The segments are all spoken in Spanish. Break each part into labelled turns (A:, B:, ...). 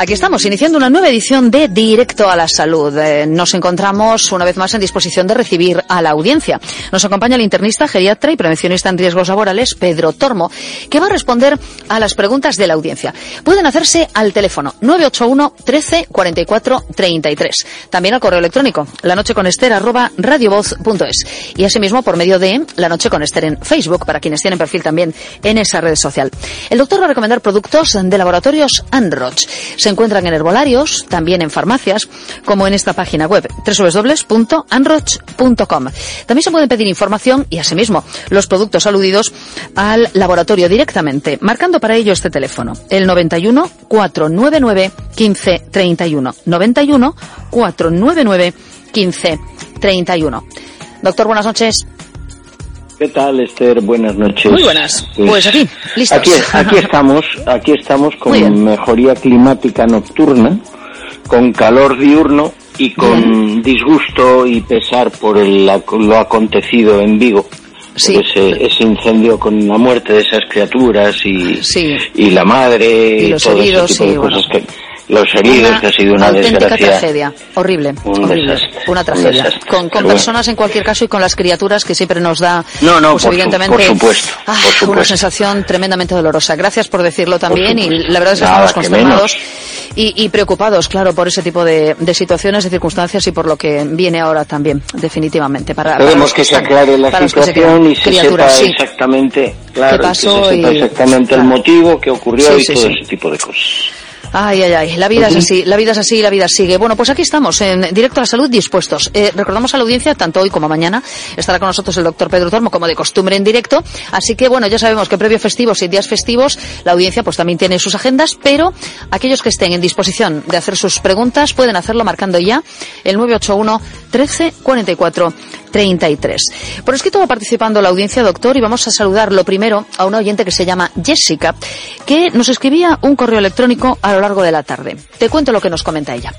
A: Aquí estamos, iniciando una nueva edición de Directo a la Salud. Eh, nos encontramos una vez más en disposición de recibir a la audiencia. Nos acompaña el internista, geriatra y prevencionista en riesgos laborales, Pedro Tormo, que va a responder a las preguntas de la audiencia. Pueden hacerse al teléfono 981 13 44 33. También al correo electrónico, la noche con Esther, radiovoz.es. Y asimismo por medio de La Noche con Esther en Facebook, para quienes tienen perfil también en esa red social. El doctor va a recomendar productos de laboratorios Anroch encuentran en herbolarios, también en farmacias, como en esta página web www.anroch.com. También se pueden pedir información y asimismo los productos aludidos al laboratorio directamente, marcando para ello este teléfono, el 91 499 1531. 91 499 1531. Doctor, buenas noches.
B: ¿Qué tal, Esther? Buenas noches.
A: Muy buenas. Pues, pues aquí, listos.
B: Aquí, aquí estamos, aquí estamos con mejoría climática nocturna, con calor diurno y con disgusto y pesar por el, lo acontecido en Vigo.
A: Sí.
B: Ese, ese, incendio con la muerte de esas criaturas y, y la madre
A: y, los heridos,
B: ese tipo de cosas que los heridos, que ha sido una
A: auténtica
B: desgracia.
A: tragedia, horrible,
B: Un
A: horrible,
B: desastre,
A: una
B: un
A: tragedia. Con, con personas en cualquier caso y con las criaturas que siempre nos da,
B: No, no,
A: pues
B: por su-
A: evidentemente,
B: por supuesto,
A: ah,
B: por supuesto.
A: una sensación tremendamente dolorosa. Gracias por decirlo también y la verdad es que
B: Nada,
A: estamos
B: que
A: consternados y, y preocupados, claro, por ese tipo de, de situaciones, de circunstancias y por lo que viene ahora también, definitivamente. Para,
B: que se aclare la
A: se
B: situación y se
A: criaturas,
B: sepa
A: sí.
B: exactamente, claro,
A: ¿Qué pasó
B: que se sepa
A: y-
B: exactamente
A: claro.
B: el motivo que ocurrió
A: Sí,
B: y
A: sí,
B: todo ese tipo de cosas.
A: Ay, ay, ay, la vida es así, la vida es así y la vida sigue. Bueno, pues aquí estamos, en directo a la salud, dispuestos. Eh, recordamos a la audiencia, tanto hoy como mañana, estará con nosotros el doctor Pedro Tormo, como de costumbre en directo. Así que, bueno, ya sabemos que previo festivos y días festivos, la audiencia pues también tiene sus agendas, pero aquellos que estén en disposición de hacer sus preguntas pueden hacerlo marcando ya el 981 13 44 33. Por escrito va participando la audiencia, doctor, y vamos a saludar lo primero a una oyente que se llama Jessica, que nos escribía un correo electrónico a lo largo de la tarde. Te cuento lo que nos comenta ella.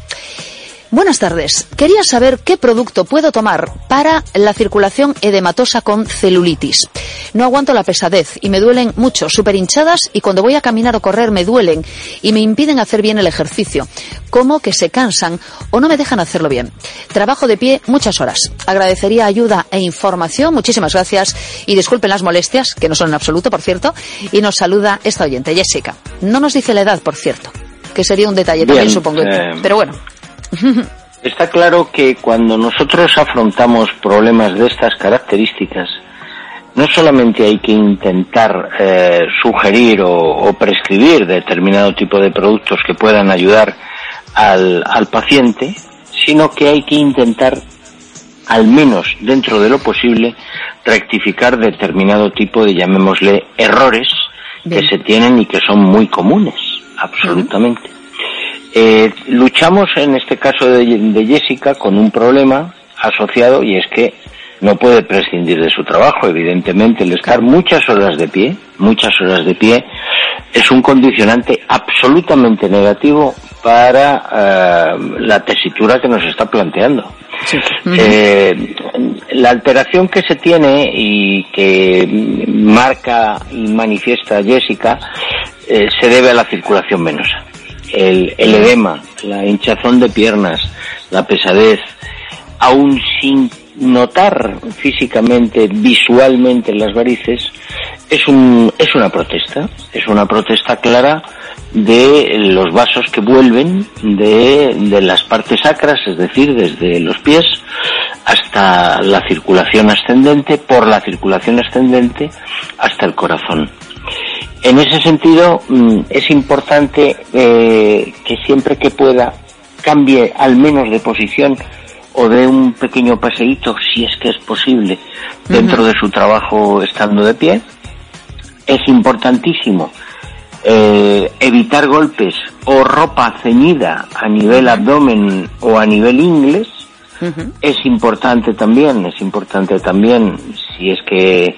A: Buenas tardes. Quería saber qué producto puedo tomar para la circulación edematosa con celulitis. No aguanto la pesadez y me duelen mucho, súper hinchadas y cuando voy a caminar o correr me duelen y me impiden hacer bien el ejercicio. Como que se cansan o no me dejan hacerlo bien. Trabajo de pie muchas horas. Agradecería ayuda e información. Muchísimas gracias y disculpen las molestias, que no son en absoluto, por cierto. Y nos saluda esta oyente, Jessica. No nos dice la edad, por cierto, que sería un detalle también, supongo.
B: eh,
A: Pero bueno.
B: Está claro que cuando nosotros afrontamos problemas de estas características, no solamente hay que intentar eh, sugerir o, o prescribir determinado tipo de productos que puedan ayudar al, al paciente, sino que hay que intentar, al menos dentro de lo posible, rectificar determinado tipo de, llamémosle, errores
A: Bien.
B: que se tienen y que son muy comunes, absolutamente. Eh, luchamos en este caso de, de Jessica con un problema asociado y es que no puede prescindir de su trabajo. Evidentemente, el estar muchas horas de pie, muchas horas de pie, es un condicionante absolutamente negativo para eh, la tesitura que nos está planteando. Eh, la alteración que se tiene y que marca y manifiesta Jessica eh, se debe a la circulación venosa. El, el edema, la hinchazón de piernas, la pesadez, aún sin notar físicamente, visualmente las varices, es, un, es una protesta, es una protesta clara de los vasos que vuelven de, de las partes sacras, es decir, desde los pies hasta la circulación ascendente, por la circulación ascendente hasta el corazón. En ese sentido, mm, es importante eh, que siempre que pueda cambie al menos de posición o de un pequeño paseíto, si es que es posible, dentro de su trabajo estando de pie. Es importantísimo Eh, evitar golpes o ropa ceñida a nivel abdomen o a nivel inglés. Es importante también, es importante también si es que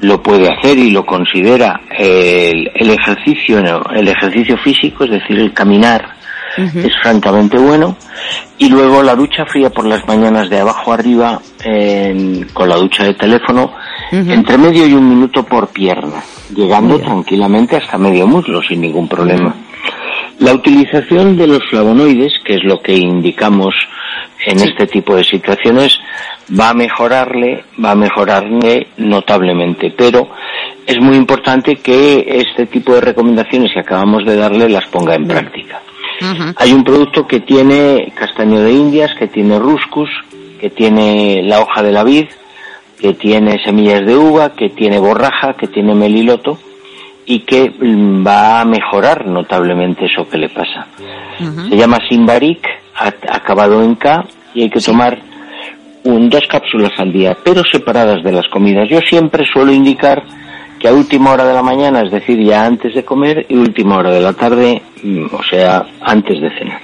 B: lo puede hacer y lo considera el, ejercicio el ejercicio físico es decir el caminar es francamente bueno. Y luego la ducha fría por las mañanas de abajo arriba con la ducha de teléfono entre medio y un minuto por pierna llegando tranquilamente hasta medio muslo sin ningún problema. La utilización de los flavonoides que es lo que indicamos en este tipo de situaciones va a mejorarle, va a mejorarle notablemente, pero es muy importante que este tipo de recomendaciones que acabamos de darle las ponga en práctica. Hay un producto que tiene castaño de indias, que tiene ruscus, que tiene la hoja de la vid, que tiene semillas de uva, que tiene borraja, que tiene meliloto y que mm, va a mejorar notablemente eso que le pasa. Se llama Simbaric, acabado en K, y hay que tomar un, dos cápsulas al día, pero separadas de las comidas. Yo siempre suelo indicar que a última hora de la mañana, es decir, ya antes de comer, y última hora de la tarde, mm, o sea, antes de cenar.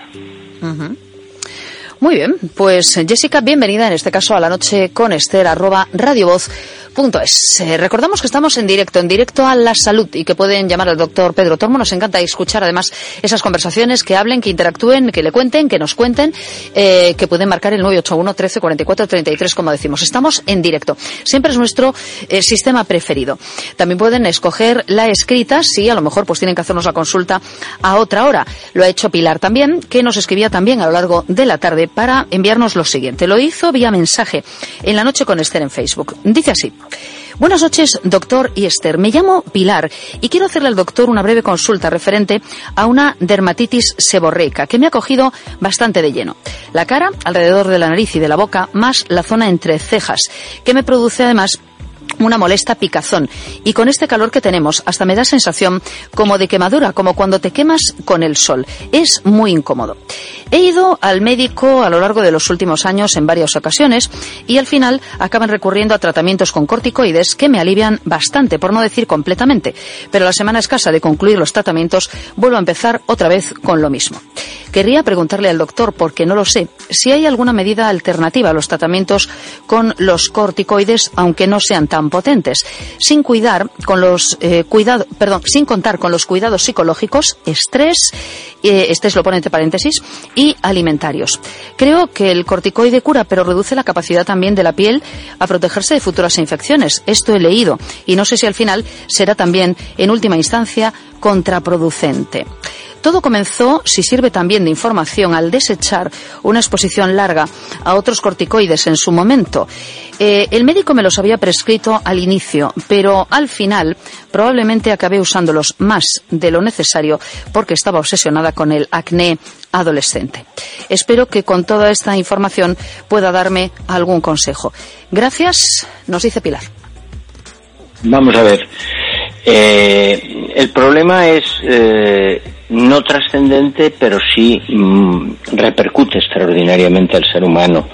A: Muy bien, pues Jessica, bienvenida en este caso a la noche con Esther, arroba radiovoz Punto es. Eh, recordamos que estamos en directo, en directo a la salud y que pueden llamar al doctor Pedro Tormo. Nos encanta escuchar además esas conversaciones, que hablen, que interactúen, que le cuenten, que nos cuenten, eh, que pueden marcar el 981 13 44 33, como decimos. Estamos en directo. Siempre es nuestro eh, sistema preferido. También pueden escoger la escrita, si a lo mejor pues tienen que hacernos la consulta a otra hora. Lo ha hecho Pilar también, que nos escribía también a lo largo de la tarde para enviarnos lo siguiente. Lo hizo vía mensaje en la noche con Esther en Facebook. Dice así. Buenas noches, doctor y Esther. Me llamo Pilar y quiero hacerle al doctor una breve consulta referente a una dermatitis seborreica que me ha cogido bastante de lleno. La cara, alrededor de la nariz y de la boca, más la zona entre cejas, que me produce además una molesta picazón. Y con este calor que tenemos, hasta me da sensación como de quemadura, como cuando te quemas con el sol. Es muy incómodo. He ido al médico a lo largo de los últimos años en varias ocasiones y al final acaban recurriendo a tratamientos con corticoides que me alivian bastante, por no decir completamente. Pero la semana escasa de concluir los tratamientos vuelvo a empezar otra vez con lo mismo. Querría preguntarle al doctor, porque no lo sé, si hay alguna medida alternativa a los tratamientos con los corticoides, aunque no sean tan potentes, sin cuidar con los eh, perdón, sin contar con los cuidados psicológicos, estrés, eh, estrés lo pone entre paréntesis, y alimentarios. Creo que el corticoide cura, pero reduce la capacidad también de la piel a protegerse de futuras infecciones. Esto he leído y no sé si al final será también, en última instancia, contraproducente. Todo comenzó, si sirve también de información, al desechar una exposición larga a otros corticoides en su momento. Eh, el médico me los había prescrito al inicio, pero al final probablemente acabé usándolos más de lo necesario porque estaba obsesionada con el acné adolescente. Espero que con toda esta información pueda darme algún consejo. Gracias, nos dice Pilar.
B: Vamos a ver. Eh, el problema es eh, no trascendente, pero sí mm, repercute extraordinariamente al ser humano.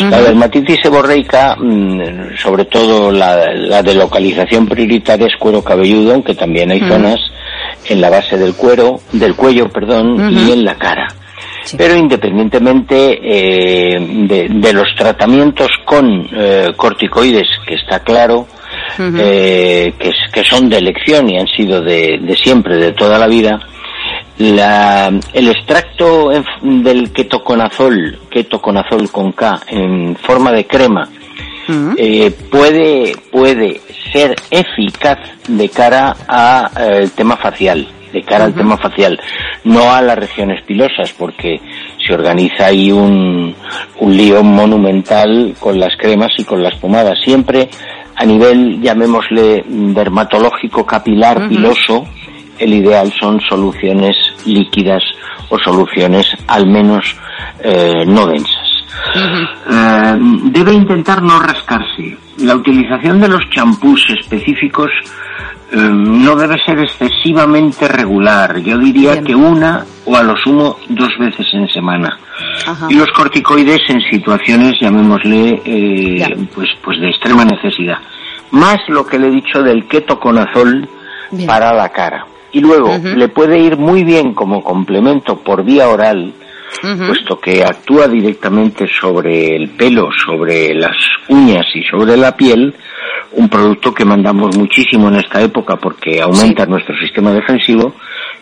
B: La dermatitis seborreica, mm, sobre todo la, de localización prioritaria es cuero cabelludo, aunque también hay zonas en la base del cuero, del cuello, perdón, y en la cara. Pero independientemente eh, de, los tratamientos con eh, corticoides, que está claro, eh, que, que, son de elección y han sido de, de siempre, de toda la vida, la, el extracto del ketoconazol, ketoconazol con K, en forma de crema, eh, puede, puede ser eficaz de cara al eh, tema facial, de cara al tema facial, no a las regiones pilosas, porque se organiza ahí un, un lío monumental con las cremas y con las pomadas. Siempre a nivel, llamémosle, dermatológico, capilar, piloso, el ideal son soluciones líquidas o soluciones al menos eh, no densas. Eh, debe intentar no rascarse. La utilización de los champús específicos eh, no debe ser excesivamente regular. Yo diría que una o a lo sumo dos veces en semana. Y los corticoides en situaciones, llamémosle, pues, pues de extrema necesidad. Más lo que le he dicho del ketoconazol para la cara Y luego le puede ir muy bien como complemento por vía oral, puesto que actúa directamente sobre el pelo, sobre las uñas y sobre la piel, un producto que mandamos muchísimo en esta época porque aumenta nuestro sistema defensivo,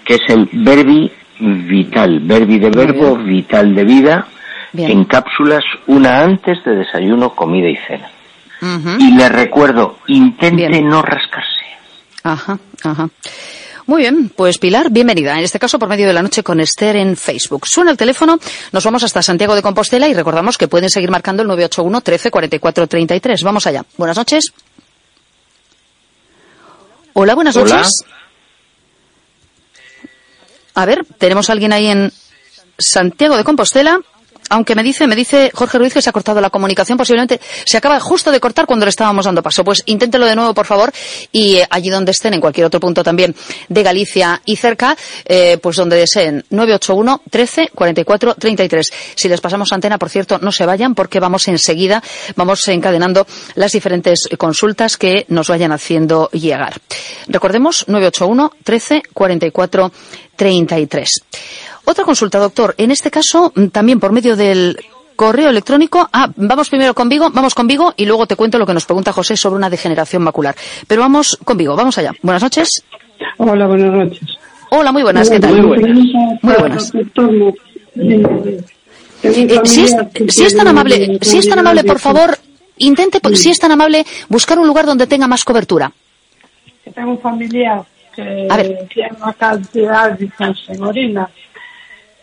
B: que es el Verbi Vital, Verbi de verbo, vital de vida, en cápsulas, una antes de desayuno, comida y cena. Y le recuerdo, intente no rascarse.
A: Ajá, ajá. Muy bien, pues Pilar, bienvenida. En este caso, por medio de la noche con Esther en Facebook. Suena el teléfono, nos vamos hasta Santiago de Compostela y recordamos que pueden seguir marcando el 981 13 44 33. Vamos allá. Buenas noches. Hola, buenas noches. A ver, tenemos a alguien ahí en Santiago de Compostela aunque me dice, me dice Jorge Ruiz que se ha cortado la comunicación, posiblemente se acaba justo de cortar cuando le estábamos dando paso. Pues inténtelo de nuevo, por favor, y eh, allí donde estén, en cualquier otro punto también de Galicia y cerca, eh, pues donde deseen, 981 13 44 33. Si les pasamos antena, por cierto, no se vayan porque vamos enseguida, vamos encadenando las diferentes consultas que nos vayan haciendo llegar. Recordemos, 981 13 44 33. Otra consulta, doctor. En este caso, mm, también por medio del correo electrónico. Ah, vamos primero con Vigo, vamos con Vigo y luego te cuento lo que nos pregunta José sobre una degeneración macular. Pero vamos con Vigo, vamos allá. Buenas noches.
C: Hola, buenas noches.
A: Hola, muy buenas, ¿qué tal? Muy buenas. Eh, si, es, tan amable, si es tan amable, por favor, intente, si es tan amable, buscar un lugar donde tenga más cobertura.
C: Tengo un familiar que tiene una cantidad de orina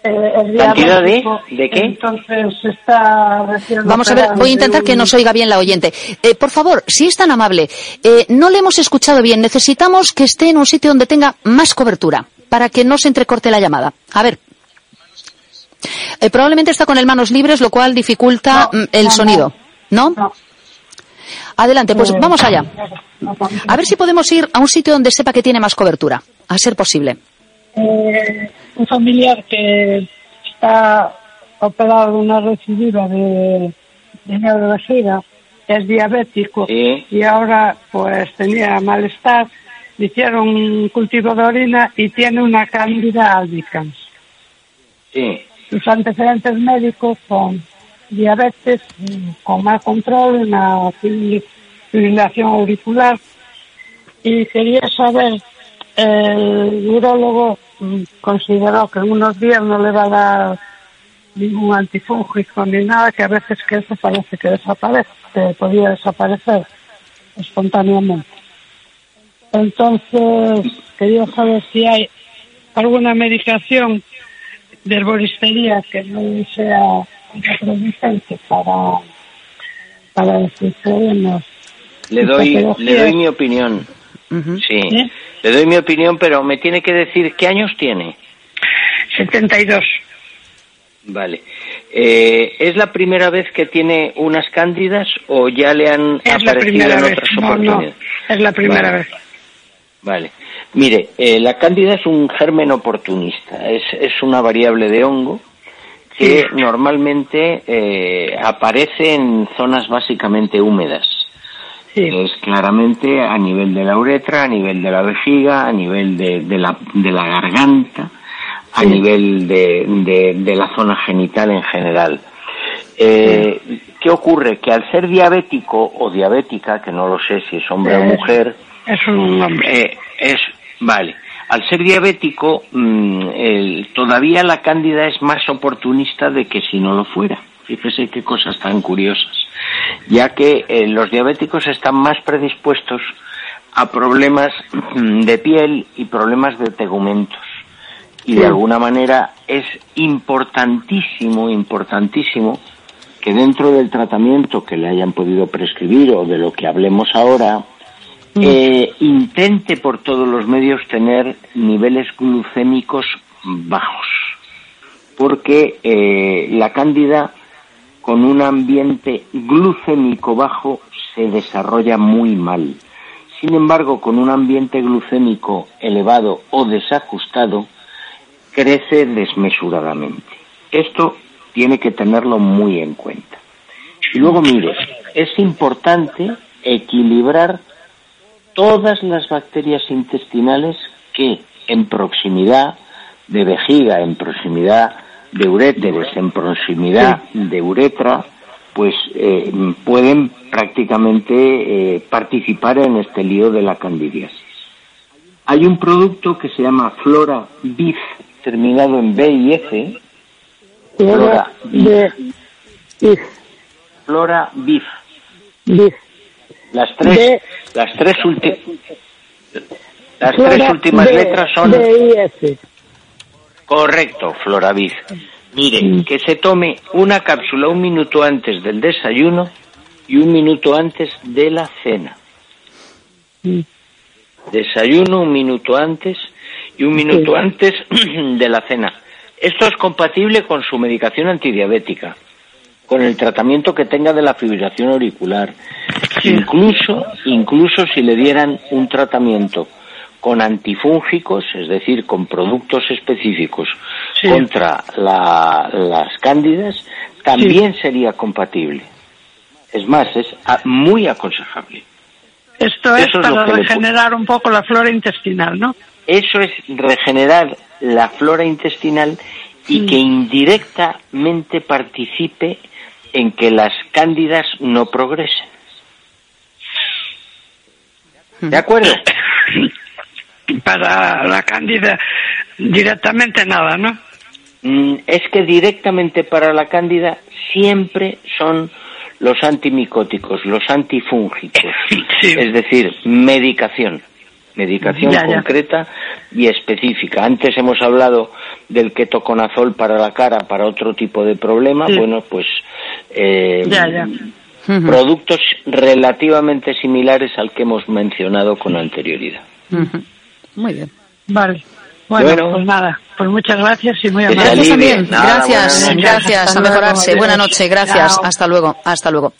B: eh, ¿Cantidad de, de qué?
C: Entonces está
A: Vamos a ver, voy a intentar que nos oiga bien la oyente. Eh, por favor, si es tan amable, eh, no le hemos escuchado bien. Necesitamos que esté en un sitio donde tenga más cobertura para que no se entrecorte la llamada. A ver. Eh, probablemente está con el manos libres, lo cual dificulta mm, el sonido. ¿No? Adelante, pues vamos allá. A ver si podemos ir a un sitio donde sepa que tiene más cobertura, a ser posible.
C: Eh, un familiar que está operado de una recidiva de, de es diabético y ahora pues tenía malestar, le hicieron un cultivo de orina y tiene una cándida albicans.
B: Sí.
C: Sus antecedentes médicos son diabetes, con mal control, una fibrilación auricular y quería saber el urologo mm, consideró que en unos días no le va a dar ningún antifúngico ni nada, que a veces que eso parece que desaparece, que podía desaparecer espontáneamente. Entonces, quería saber si hay alguna medicación de herboristería que no sea contraproducente para, para los
B: Le doy, le doy mi opinión. Sí. ¿Eh? Le doy mi opinión, pero me tiene que decir qué años tiene.
C: 72.
B: Vale. Eh, ¿Es la primera vez que tiene unas cándidas o ya le han aparecido en otras oportunidades?
C: es la primera vez.
B: Vale. Mire, eh, la cándida es un germen oportunista, es, es una variable de hongo que normalmente eh, aparece en zonas básicamente húmedas. Es claramente a nivel de la uretra, a nivel de la vejiga, a nivel de, de, la, de la garganta, a nivel de, de, la zona genital en general. Eh, ¿Qué ocurre? Que al ser diabético o diabética, que no lo sé si es hombre o mujer,
C: es un hombre.
B: Eh, es, vale. Al ser diabético, mm, todavía la cándida es más oportunista de que si no lo fuera. Fíjese qué cosas tan curiosas ya que eh, los diabéticos están más predispuestos a problemas mm, de piel y problemas de tegumentos. Y de alguna manera es importantísimo, importantísimo que dentro del tratamiento que le hayan podido prescribir o de lo que hablemos ahora, mm. eh, intente por todos los medios tener niveles glucémicos bajos. Porque eh, la cándida con un ambiente glucémico bajo se desarrolla muy mal. Sin embargo, con un ambiente glucémico elevado o desajustado, crece desmesuradamente. Esto tiene que tenerlo muy en cuenta. Y luego, mire, es importante equilibrar todas las bacterias intestinales que en proximidad de vejiga, en proximidad de uréteres, en proximidad de uretra, pues eh, pueden prácticamente eh, participar en este lío de la candidiasis. Hay un producto que se llama Flora Bif, terminado en B y F.
C: Flora Bif.
B: Flora Bif.
C: Bif.
B: Las tres,
C: De-
B: las tres, ulti- las tres últimas letras son
C: B y F.
B: correcto, Floravid. Mire, que se tome una cápsula un minuto antes del desayuno y un minuto antes de la cena. Desayuno un minuto antes y un minuto antes de la cena. Esto es compatible con su medicación antidiabética, con el tratamiento que tenga de la fibrilación auricular, incluso, incluso si le dieran un tratamiento con antifúngicos, es decir, con productos específicos
C: Sí.
B: contra la- las cándidas, también sería compatible. Es más, es muy aconsejable.
C: Esto es
B: Eso
C: para regenerar un poco la flora intestinal, ¿no?
B: Eso es regenerar la flora intestinal y que indirectamente participe en que las cándidas no progresen. ¿De acuerdo?
C: Para la cándida directamente nada, ¿no?
B: Mm, Es que directamente para la cándida siempre son los antimicóticos, los antifúngicos,
C: Sí.
B: es decir, medicación, medicación
C: Ya, ya.
B: concreta y específica. Antes hemos hablado del ketoconazol para la cara, para otro tipo de problema,
C: Sí.
B: bueno, pues eh,
C: Ya, ya.
A: Ujú.
B: productos relativamente similares al que hemos mencionado con anterioridad.
A: Ujú. Muy bien.
C: Vale. Bueno,
B: Bueno.
C: pues nada, pues muchas gracias y muy amable.
A: Gracias también.
B: Nada,
A: gracias, gracias. A mejorarse. Buenas noches. Gracias.
C: Chao.
A: Hasta luego. Hasta luego.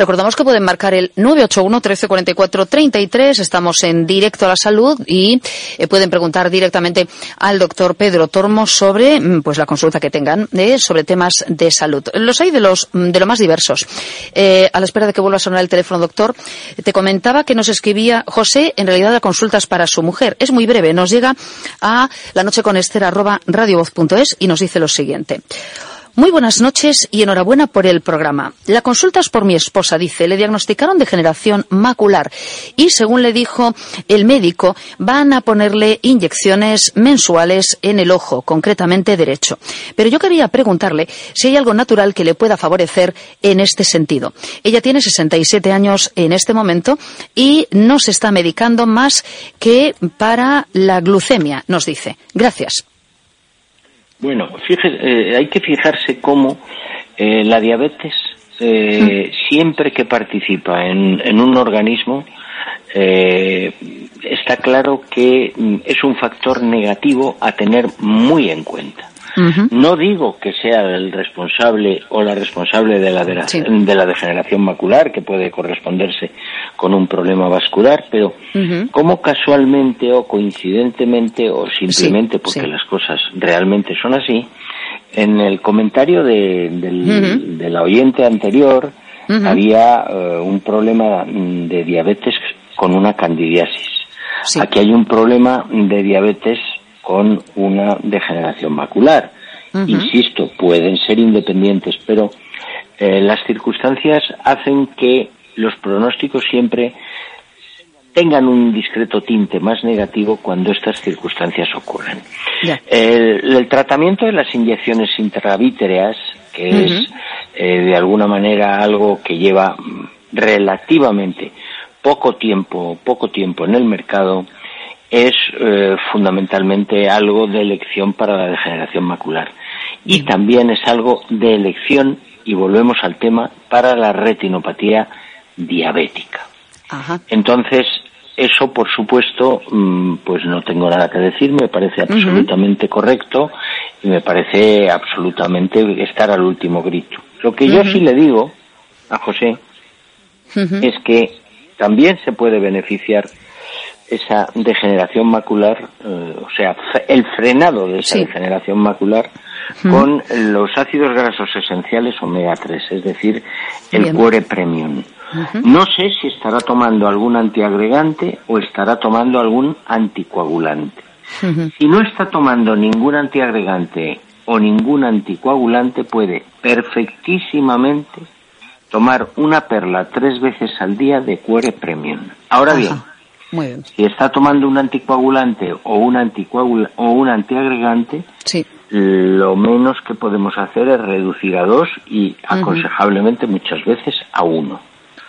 A: Recordamos que pueden marcar el 981 1344 33. Estamos en directo a la salud y eh, pueden preguntar directamente al doctor Pedro Tormo sobre mm, pues la consulta que tengan eh, sobre temas de salud. Los hay de los mm, de lo más diversos. Eh, a la espera de que vuelva a sonar el teléfono, doctor, te comentaba que nos escribía José, en realidad la consulta es para su mujer. Es muy breve, nos llega a la noche con Esther arroba radiovoz.es y nos dice lo siguiente. Muy buenas noches y enhorabuena por el programa. La consulta es por mi esposa, dice. Le diagnosticaron degeneración macular y, según le dijo el médico, van a ponerle inyecciones mensuales en el ojo, concretamente derecho. Pero yo quería preguntarle si hay algo natural que le pueda favorecer en este sentido. Ella tiene 67 años en este momento y no se está medicando más que para la glucemia, nos dice. Gracias.
B: Bueno, fíjese, eh, hay que fijarse cómo eh, la diabetes, eh, siempre que participa en, en un organismo, eh, está claro que mm, es un factor negativo a tener muy en cuenta. No digo que sea el responsable o la responsable de la, de, la,
A: Sí.
B: de la degeneración macular, que puede corresponderse con un problema vascular, pero como casualmente o coincidentemente o simplemente porque
A: sí.
B: las cosas realmente son así, en el comentario de, del,
A: Ujú.
B: de la oyente anterior había eh, un problema de diabetes con una candidiasis.
A: Sí.
B: Aquí hay un problema de diabetes con una degeneración macular. Insisto, pueden ser independientes, pero eh, las circunstancias hacen que los pronósticos siempre tengan un discreto tinte más negativo cuando estas circunstancias ocurren. El, el tratamiento de las inyecciones intravítreas, que es eh, de alguna manera algo que lleva relativamente poco tiempo, poco tiempo en el mercado, es eh, fundamentalmente algo de elección para la degeneración macular. Y también es algo de elección, y volvemos al tema, para la retinopatía diabética.
A: Ajá.
B: Entonces, eso, por supuesto, mm, pues no tengo nada que decir, me parece absolutamente correcto y me parece absolutamente estar al último grito. Lo que yo sí le digo a José es que también se puede beneficiar esa degeneración macular, eh, o sea, el frenado de esa
A: Sí.
B: degeneración macular con los ácidos grasos esenciales omega 3, es decir, el
A: Bien.
B: cuore premium. No sé si estará tomando algún antiagregante o estará tomando algún anticoagulante. Si no está tomando ningún antiagregante o ningún anticoagulante, puede perfectísimamente tomar una perla tres veces al día de Cuore Premium. Ahora bien,
A: Muy bien.
B: si está tomando un anticoagulante o un anticoagula o un antiagregante,
A: Sí.
B: lo menos que podemos hacer es reducir a dos y aconsejablemente muchas veces a uno.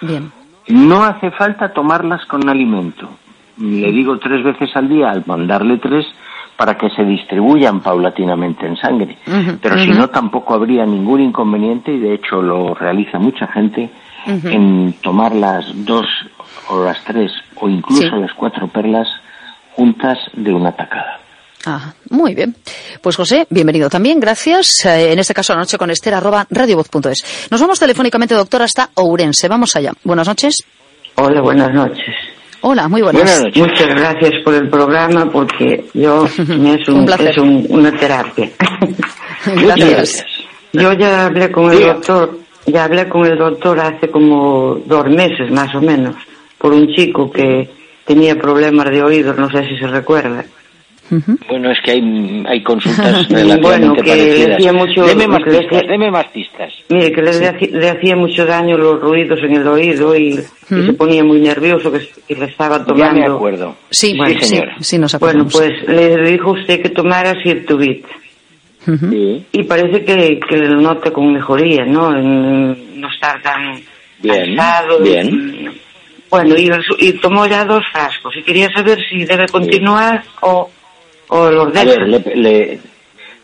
A: Bien.
B: No hace falta tomarlas con alimento. Le digo tres veces al día al mandarle tres para que se distribuyan paulatinamente en sangre. Pero si no, tampoco habría ningún inconveniente y de hecho lo realiza mucha gente en tomar las dos o las tres o incluso
A: Sí.
B: las cuatro perlas juntas de una tacada.
A: Ah, muy bien. Pues José, bienvenido también, gracias. Eh, en este caso, la noche con Esther, arroba radiovoz.es. Nos vamos telefónicamente, doctor, hasta Ourense. Vamos allá. Buenas noches.
D: Hola, buenas noches.
A: Hola, muy buenas.
B: Buenas noches.
D: Muchas gracias por el programa porque yo me es,
A: Un
D: un,
A: placer.
D: es un- una terapia.
A: Gracias.
D: Yo ya hablé con el doctor, ya hablé con el doctor hace como dos meses más o menos, por un chico que tenía problemas de oídos, no sé si se recuerda.
B: Bueno, es que hay, hay consultas
D: Bueno,
B: relativamente
D: que
B: parecidas.
D: decía mucho-
B: deme más
D: que decía-
B: pistas, deme más pistas.
D: Mire, que le, haci- le hacía mucho daño los ruidos en el oído y, y se ponía muy nervioso, que, que le estaba
B: Ya
D: tomando.
B: me acuerdo.
A: Sí,
D: Bueno,
A: sí,
B: señora.
A: sí, nos
D: Bueno, pues le dijo usted que tomara Sirtubit.
B: Sí.
D: Y parece que, que lo nota con mejoría, ¿no? En no estar tan
B: Bien,
D: cansado.
B: bien.
D: Bueno, y, y tomó ya dos frascos. Y quería saber si debe continuar o, o los
B: A ver, le, le,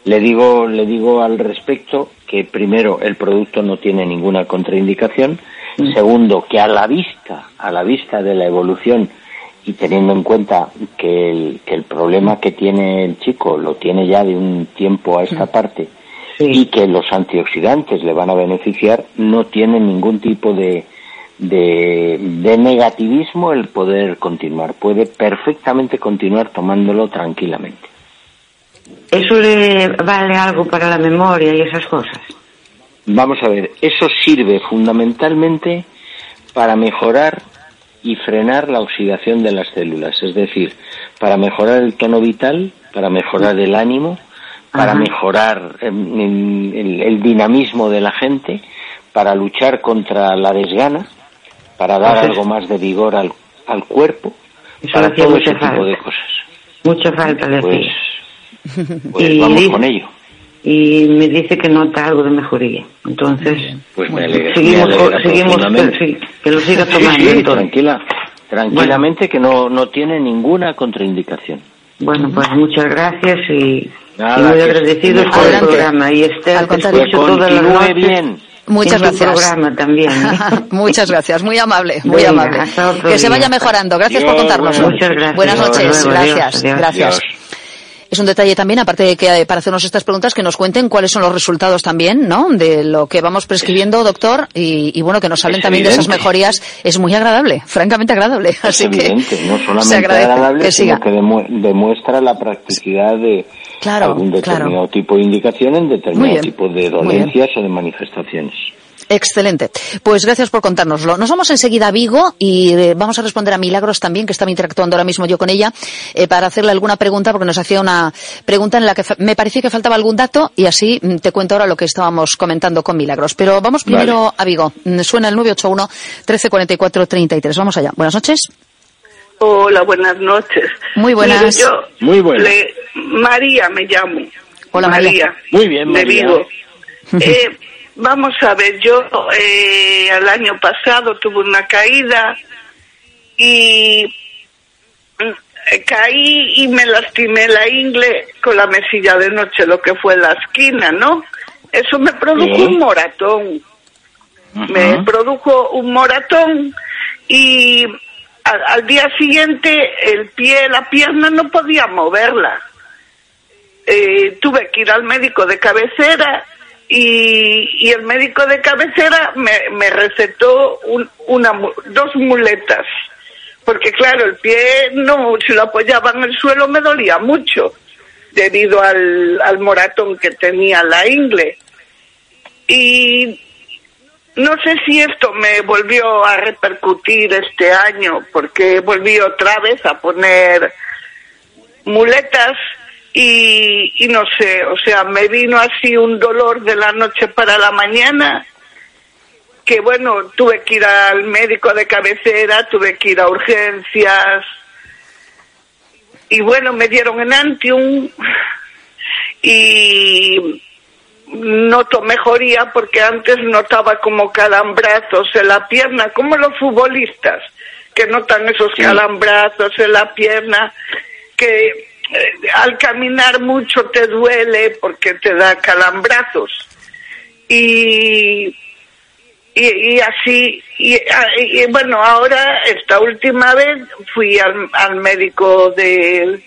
B: le digo, le digo al respecto que primero el producto no tiene ninguna contraindicación.
D: Mm.
B: Segundo, que a la vista, a la vista de la evolución y teniendo en cuenta que el, que el problema que tiene el chico lo tiene ya de un tiempo a esta parte
D: Sí.
B: y que los antioxidantes le van a beneficiar, no tiene ningún tipo de, de, de negativismo el poder continuar. Puede perfectamente continuar tomándolo tranquilamente.
D: ¿Eso le vale algo para la memoria y esas cosas?
B: Vamos a ver, eso sirve fundamentalmente para mejorar y frenar la oxidación de las células, es decir, para mejorar el tono vital, para mejorar el ánimo, para
D: Ajá.
B: mejorar el, el dinamismo de la gente, para luchar contra la desgana, para dar
D: Pues
B: algo más de vigor al, al cuerpo,
D: Eso
B: para
D: le hacía
B: todo
D: mucha
B: ese tipo
D: falta.
B: de cosas.
D: Mucha falta le
B: Pues,
D: hacía.
B: pues
D: Y
B: vamos con ello.
D: Y me dice que nota algo de mejoría. Entonces,
B: Pues me alegra,
D: seguimos,
B: me alegra
D: seguimos sí, que lo siga
B: Sí,
D: tomando
B: sí,
D: entonces.
B: tranquila, tranquilamente que no, no tiene ninguna contraindicación.
D: Bueno, pues muchas gracias y,
B: Nada,
D: y muy
B: que-
D: agradecidos
B: que
D: por el programa. Y Esther,
A: Al
D: te
A: contrario.
B: Que
D: escucho todas las
B: continúe
D: noches
B: bien.
A: Muchas
D: en tu
A: gracias.
D: programa también. ¿eh?
A: Muchas gracias, muy amable, muy
D: Venga,
A: amable. Que se vaya mejorando. Gracias por
B: Dios,
A: contárnoslo.
D: Muchas gracias.
A: Buenas noches,
D: luego,
A: gracias, gracias.
B: Dios.
A: Es un detalle también, aparte de que eh, para hacernos estas preguntas, que nos cuenten cuáles son los resultados también, ¿no? De lo que vamos prescribiendo, doctor, y, y bueno, que nos hablen
B: Es
A: también de esas mejorías. Es muy agradable, francamente agradable.
B: Es
A: Así
B: evidente,
A: que
B: no
A: se
B: solamente
A: agradece
B: agradable,
A: que
B: sino
A: siga.
B: que demu- demuestra la practicidad de
A: Claro,
B: algún determinado
A: claro.
B: tipo de indicación en determinado tipo de dolencias o de manifestaciones.
A: Excelente. Pues gracias por contárnoslo. Nos vamos enseguida a Vigo y eh, vamos a responder a Milagros también, que estaba interactuando ahora mismo yo con ella, eh, para hacerle alguna pregunta, porque nos hacía una pregunta en la que me parecía que faltaba algún dato y así mm, te cuento ahora lo que estábamos comentando con Milagros. Pero vamos primero
B: Vale.
A: a Vigo. Mm, Suena el 981 1344 33. Vamos allá. Buenas noches.
E: Hola, buenas noches.
A: Muy buenas.
E: Mire, yo
B: Muy buenas.
E: le- María me llamo.
A: Hola, María.
B: Muy bien,
E: De
B: María.
E: Vigo. Eh, vamos a ver, yo eh, el año pasado tuve una caída y mm, eh, caí y me lastimé la ingle con la mesilla de noche, lo que fue la esquina, ¿no? Eso me produjo
B: Sí.
E: un moratón. me produjo un moratón y al, al día siguiente el pie, la pierna no podía moverla. Eh, tuve que ir al médico de cabecera y, y el médico de cabecera me, recetó un- una, dos muletas. Porque claro, el pie no, si lo apoyaba en el suelo me dolía mucho debido al, al moratón que tenía la ingle. Y no sé si esto me volvió a repercutir este año, porque volví otra vez a poner muletas y, y no sé, o sea, me vino así un dolor de la noche para la mañana que bueno, tuve que ir al médico de cabecera, tuve que ir a urgencias y bueno, me dieron Enantium y noto mejoría porque antes notaba como calambrazos en la pierna, como los futbolistas que notan esos calambrazos en la pierna, que eh, al caminar mucho te duele porque te da calambrazos. Y, y, así, y, bueno, ahora esta última vez fui al, al médico de,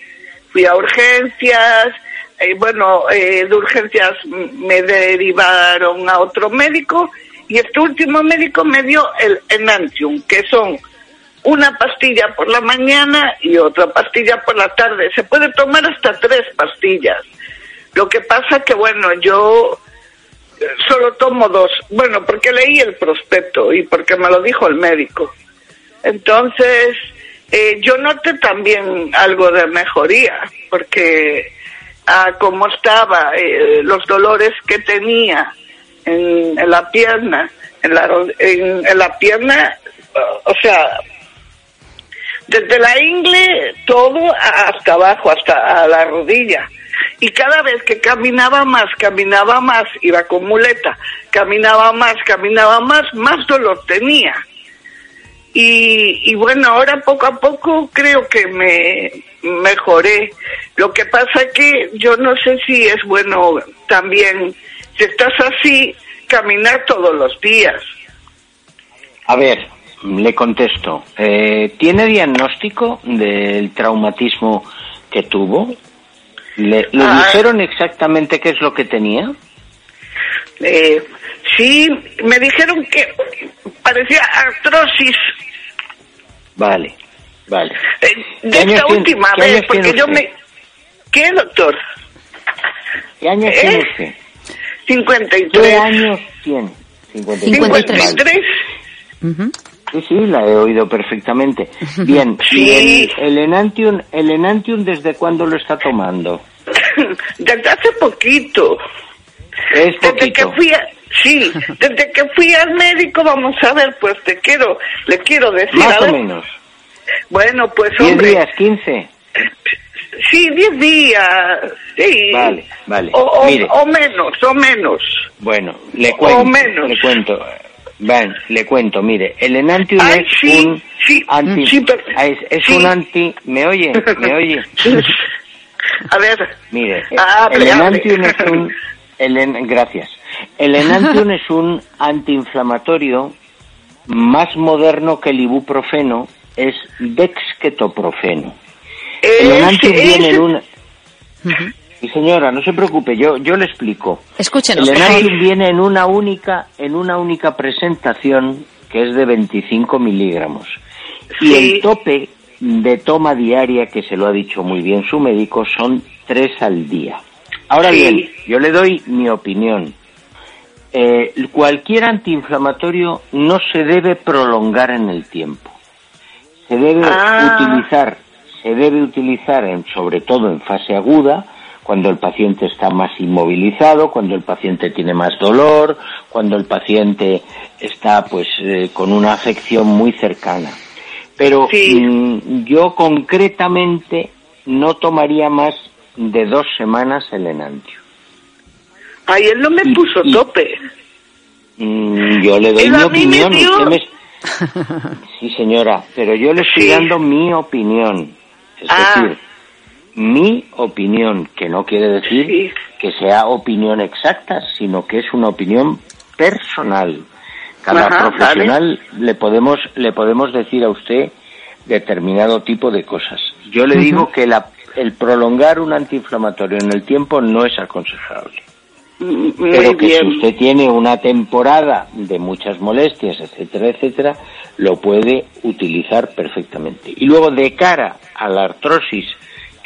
E: fui a urgencias, y bueno, eh, de urgencias me derivaron a otro médico y este último médico me dio el Enantium, que son una pastilla por la mañana y otra pastilla por la tarde. Se puede tomar hasta tres pastillas. Lo que pasa que, bueno, yo eh, solo tomo dos. Bueno, porque leí el prospecto y porque me lo dijo el médico. Entonces, eh, yo noté también algo de mejoría, porque a como estaba, eh, los dolores que tenía en, la pierna, en la, en la pierna, o sea, desde la ingle todo hasta abajo, hasta la rodilla. Y cada vez que caminaba más, caminaba más, iba con muleta, caminaba más, caminaba más, más dolor tenía. Y, y bueno, ahora poco a poco creo que me mejoré. Lo que pasa que yo no sé si es bueno también, si estás así, caminar todos los días.
B: A ver, le contesto. Eh, ¿Tiene diagnóstico del traumatismo que tuvo? ¿Le, ah. dijeron exactamente qué es lo que tenía?
E: Eh, sí, me dijeron que parecía artrosis.
B: Vale, vale.
E: Eh, de esta última vez, porque yo me... ¿Qué, doctor?
B: ¿Qué años tiene usted?
E: 53.
B: ¿Qué años tiene?
E: 53. 53.
B: Sí, sí, la he oído perfectamente. Bien,
E: sí.
B: el, Enantium, el Enantium desde cuándo lo está tomando?
E: Desde hace poquito.
B: Es poquito.
E: Desde que fui a, sí, desde que fui al médico, vamos a ver, pues te quiero, le quiero decir.
B: Más o menos.
E: Bueno, pues
B: ¿Diez
E: hombre.
B: días, quince?
E: Sí, diez días, sí.
B: Vale, vale.
E: O, o,
B: Mire.
E: o menos, o menos.
B: Bueno, le cuento.
E: O menos.
B: Le cuento. Ven, le cuento, mire, el Enantium
E: Ay,
B: es
E: sí,
B: un
E: sí,
B: anti,
E: sí, pero-
B: es, un anti, ¿me oye? ¿Me oye?
E: A ver.
B: Mire,
E: Hable,
B: el. Enantium es un, el en- gracias, el Enantium es un antiinflamatorio más moderno que el ibuprofeno, es dexketoprofeno. El Enantium viene en una... Y señora, no se preocupe, yo, yo le explico.
A: Escúchenos,
B: El. Enantium viene en una única, en una única presentación que es de 25 miligramos. Y
E: Sí.
B: el tope de toma diaria, que se lo ha dicho muy bien su médico, son tres al día. Ahora
E: Sí.
B: bien, yo le doy mi opinión. Eh, cualquier antiinflamatorio no se debe prolongar en el tiempo. Se debe
E: Ah.
B: utilizar, se debe utilizar en, sobre todo en fase aguda, cuando el paciente está más inmovilizado, cuando el paciente tiene más dolor, cuando el paciente está pues eh, con una afección muy cercana. Pero
E: Sí.
B: mm, yo concretamente no tomaría más de dos semanas el enantio.
E: Ay, él no me
B: Y-
E: puso
B: y-
E: tope.
B: Mm, yo le doy
E: Él
B: mi
E: me
B: opinión.
E: dio-
B: usted me- Sí, señora, pero yo le estoy
E: Sí.
B: dando mi opinión. Es
E: Ah.
B: decir, mi opinión, que no quiere decir
E: Sí.
B: que sea opinión exacta, sino que es una opinión personal. Cada
E: Ajá,
B: profesional le podemos le podemos decir a usted determinado tipo de cosas. Yo le digo que la- el prolongar un antiinflamatorio en el tiempo no es aconsejable
E: Mm, Muy
B: pero que
E: bien.
B: si usted tiene una temporada de muchas molestias, etcétera, etcétera, lo puede utilizar perfectamente. Y luego de cara a la artrosis,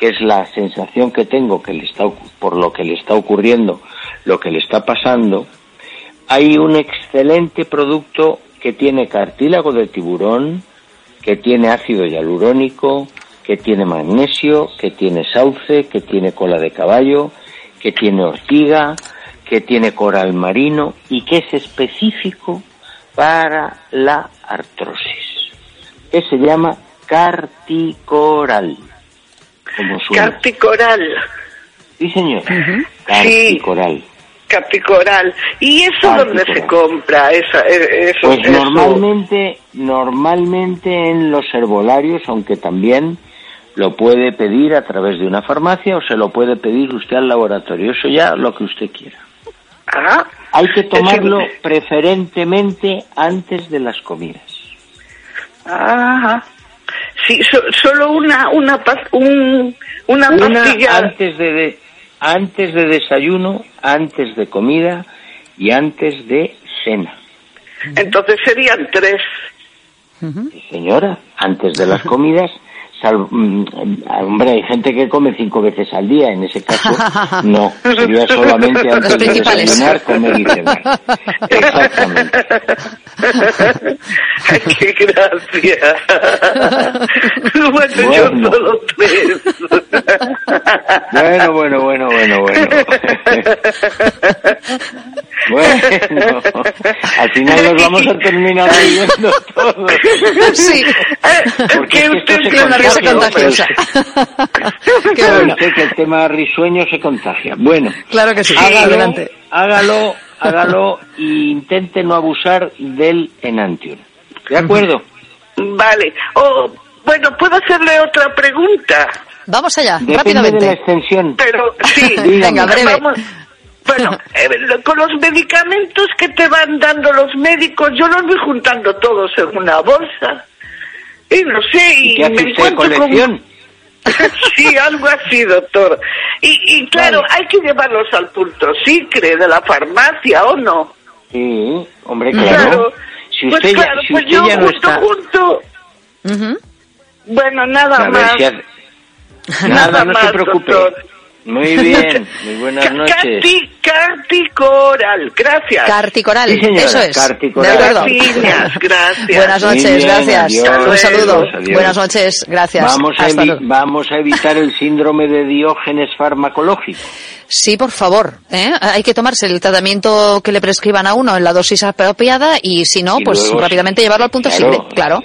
B: que es la sensación que tengo que le está por lo que le está ocurriendo, lo que le está pasando, hay un excelente producto que tiene cartílago de tiburón, que tiene ácido hialurónico, que tiene magnesio, que tiene sauce, que tiene cola de caballo, que tiene ortiga, que tiene coral marino y que es específico para la artrosis, que se llama carticoral. Como suena.
E: Carticoral.
B: Sí, señor. Carticoral.
E: Carticoral. ¿Y eso dónde se compra? Esa, e- eso,
B: Pues
E: eso?
B: normalmente, normalmente en los herbolarios, aunque también lo puede pedir a través de una farmacia o se lo puede pedir usted al laboratorio. Eso ya lo que usted quiera.
E: Ah,
B: Hay que tomarlo preferentemente antes de las comidas.
E: Ajá. Sí, so- solo una, una, un, una,
B: Una
E: pastilla.
B: antes de, de- antes de desayuno, antes de comida y antes de cena.
E: Entonces serían tres.
B: Sí, Señora, antes de las comidas, mm, hombre, hay gente que come cinco veces al día, en ese caso no, sería solamente antes de desayunar, comer y cenar. Exactamente.
E: Qué gracia. bueno, yo
B: Bueno.
E: solo tres.
B: Bueno, bueno, bueno, bueno, bueno. Bueno, al final nos vamos a terminar riendo todos.
A: Sí.
B: Porque
E: que
B: es que
E: usted
B: se
A: contagiosa. Qué
B: Sabe
A: bueno.
B: usted que el tema risueño se contagia. Bueno,
A: Claro que sí.
B: hágalo,
A: Adelante.
B: hágalo, hágalo e intente no abusar del enantium. ¿De acuerdo?
E: Vale. Oh, bueno, ¿puedo hacerle otra pregunta?
A: Vamos allá,
B: Depende de la
A: rápidamente.
B: extensión.
E: Pero sí.
A: Venga, breve.
E: Vamos. Bueno, eh, con los medicamentos que te van dando los médicos, yo los voy juntando todos en una bolsa. Y no sé, y,
B: ¿Y qué hace
E: me
B: usted
E: encuentro con-
B: colección?
E: sí, algo así, doctor. Y, y claro,
B: Vale.
E: hay que llevarlos al punto sicre de la farmacia, ¿o no?
B: Sí, hombre, claro. Si
E: pues
B: usted, ya-
E: claro,
B: si
E: pues
B: usted
E: yo
B: ya no
E: junto,
B: está...
E: junto.
A: Ujú.
E: Bueno, nada más.
B: si hace-
E: Nada
B: Nada, no
E: más,
B: se preocupe.
E: doctor.
B: Muy bien, muy buenas noches.
E: Carti, carticoral, gracias.
A: Carticoral,
B: Sí, señora,
A: eso es.
B: carticoral.
A: De acuerdo.
E: Gracias, gracias.
A: Buenas
B: Muy
A: noches,
B: bien,
A: gracias.
B: adiós,
A: Un saludo.
B: adiós, adiós.
A: Buenas noches, gracias.
B: Vamos a,
A: Hasta
B: vamos a evitar el síndrome de diógenes farmacológico.
A: Sí, por favor. ¿eh? Hay que tomarse el tratamiento que le prescriban a uno en la dosis apropiada y si no,
B: Y
A: pues
B: luego-
A: rápidamente llevarlo al punto
B: Claro,
A: simple. Claro.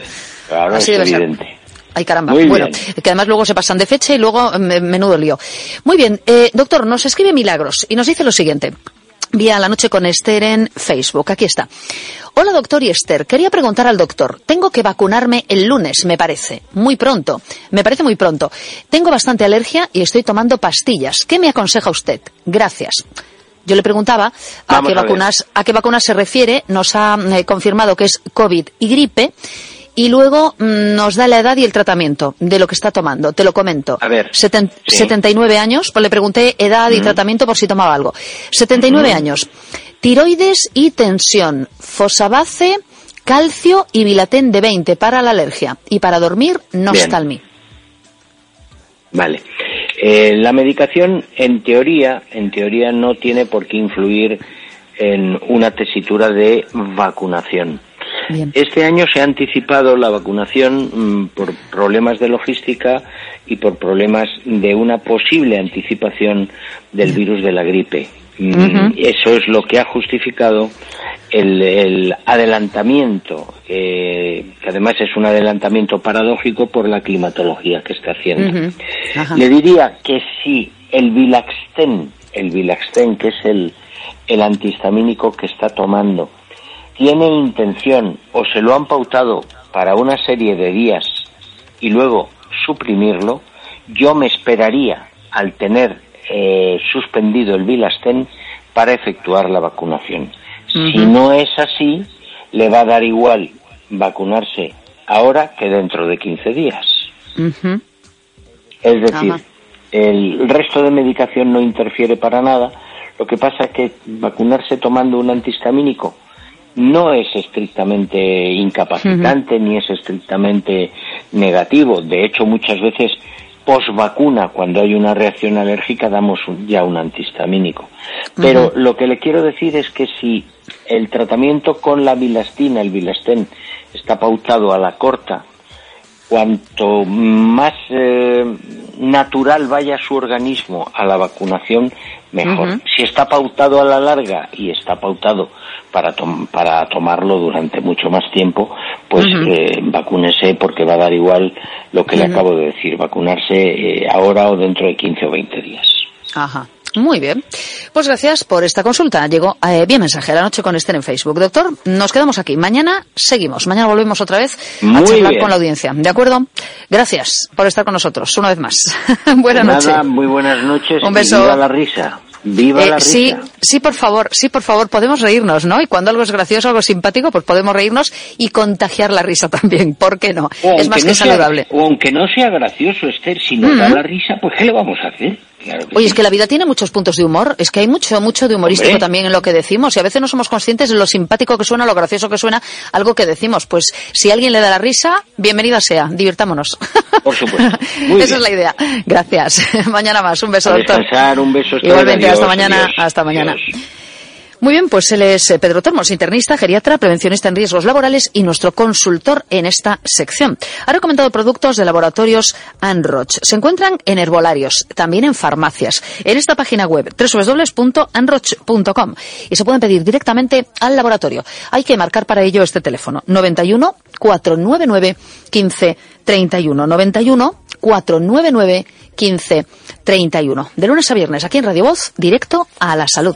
B: Claro,
A: Así
B: es
A: debe ser. Ay, caramba.
B: Muy
A: bueno,
B: bien.
A: que además luego se pasan de fecha y luego mm, menudo lío. Muy bien, eh, doctor, nos escribe Milagros y nos dice lo siguiente. Vía la noche con Esther en Facebook. Aquí está. Hola, doctor y Esther. Quería preguntar al doctor. Tengo que vacunarme el lunes, me parece. Muy pronto. Me parece muy pronto. Tengo bastante alergia y estoy tomando pastillas. ¿Qué me aconseja usted? Gracias. Yo le preguntaba a
B: Vamos
A: qué
B: a
A: vacunas a qué vacunas se refiere. Nos ha eh, confirmado que es COVID y gripe. Y luego mm, nos da la edad y el tratamiento de lo que está tomando. Te lo comento.
B: A ver,
A: Seten-
B: sí.
A: 79 años, pues le pregunté edad y tratamiento por si tomaba algo. 79 años. Tiroides y tensión. Fosabase, calcio y bilatén de 20 para la alergia. Y para dormir, Nostalmi.
B: Vale. Eh, la medicación, en teoría, en teoría no tiene por qué influir en una tesitura de vacunación.
A: Bien.
B: Este año se ha anticipado la vacunación mm, por problemas de logística y por problemas de una posible anticipación del virus de la gripe.
A: Ujú.
B: Eso es lo que ha justificado el, el adelantamiento, eh, que además es un adelantamiento paradójico por la climatología que está haciendo. Le diría que si el Vilaxten, el Vilaxten que es el, el antihistamínico que está tomando, tiene intención o se lo han pautado para una serie de días y luego suprimirlo, yo me esperaría al tener eh, suspendido el Vilasten para efectuar la vacunación. Si no es así, le va a dar igual vacunarse ahora que dentro de 15 días. Es decir, el resto de medicación no interfiere para nada. Lo que pasa es que vacunarse tomando un antihistamínico no es estrictamente incapacitante ni es estrictamente negativo. De hecho, muchas veces post-vacuna, cuando hay una reacción alérgica, damos un- ya un antihistamínico. Pero lo que le quiero decir es que si el tratamiento con la bilastina, el bilastén, está pautado a la corta, cuanto más eh, natural vaya su organismo a la vacunación, mejor. Si está pautado a la larga y está pautado para, para tomarlo durante mucho más tiempo, pues eh, vacúnese porque va a dar igual lo que le acabo de decir, vacunarse eh, ahora o dentro de 15 o 20 días.
A: Ajá. Muy bien. Pues gracias por esta consulta. Llegó eh, bien mensaje la noche con Esther en Facebook. Doctor, nos quedamos aquí. Mañana seguimos. Mañana volvemos otra vez a charlar con la audiencia. ¿De acuerdo? Gracias por estar con nosotros una vez más. buenas noches.
B: Muy buenas noches.
A: Un beso.
B: Y la risa. Viva la
A: eh, risa. Sí, sí, por favor, sí, por favor, podemos reírnos, ¿no? Y cuando algo es gracioso, algo simpático, pues podemos reírnos y contagiar la risa también. ¿Por qué no? es más que saludable.
B: o aunque no sea gracioso, Esther, si nos da la risa, pues ¿qué le vamos a hacer?
A: Oye, es que la vida tiene muchos puntos de humor, es que hay mucho, mucho de humorístico también en lo que decimos y a veces no somos conscientes de lo simpático que suena, lo gracioso que suena algo que decimos. Pues si alguien le da la risa, bienvenida sea, divirtámonos.
B: Por supuesto.
A: Esa es la idea. Gracias. mañana más. Un beso, doctor.
B: un beso.
A: Igualmente, hasta mañana. hasta mañana. Muy bien, pues él es eh, Pedro Tormos, internista, geriatra, prevencionista en riesgos laborales y nuestro consultor en esta sección. Ha recomendado productos de laboratorios Anroch. Se encuentran en herbolarios, también en farmacias, en esta página web www.anroch.com y se pueden pedir directamente al laboratorio. Hay que marcar para ello este teléfono 91 499 15 31 91 499 15 31. De lunes a viernes aquí en Radio Voz, directo a la salud.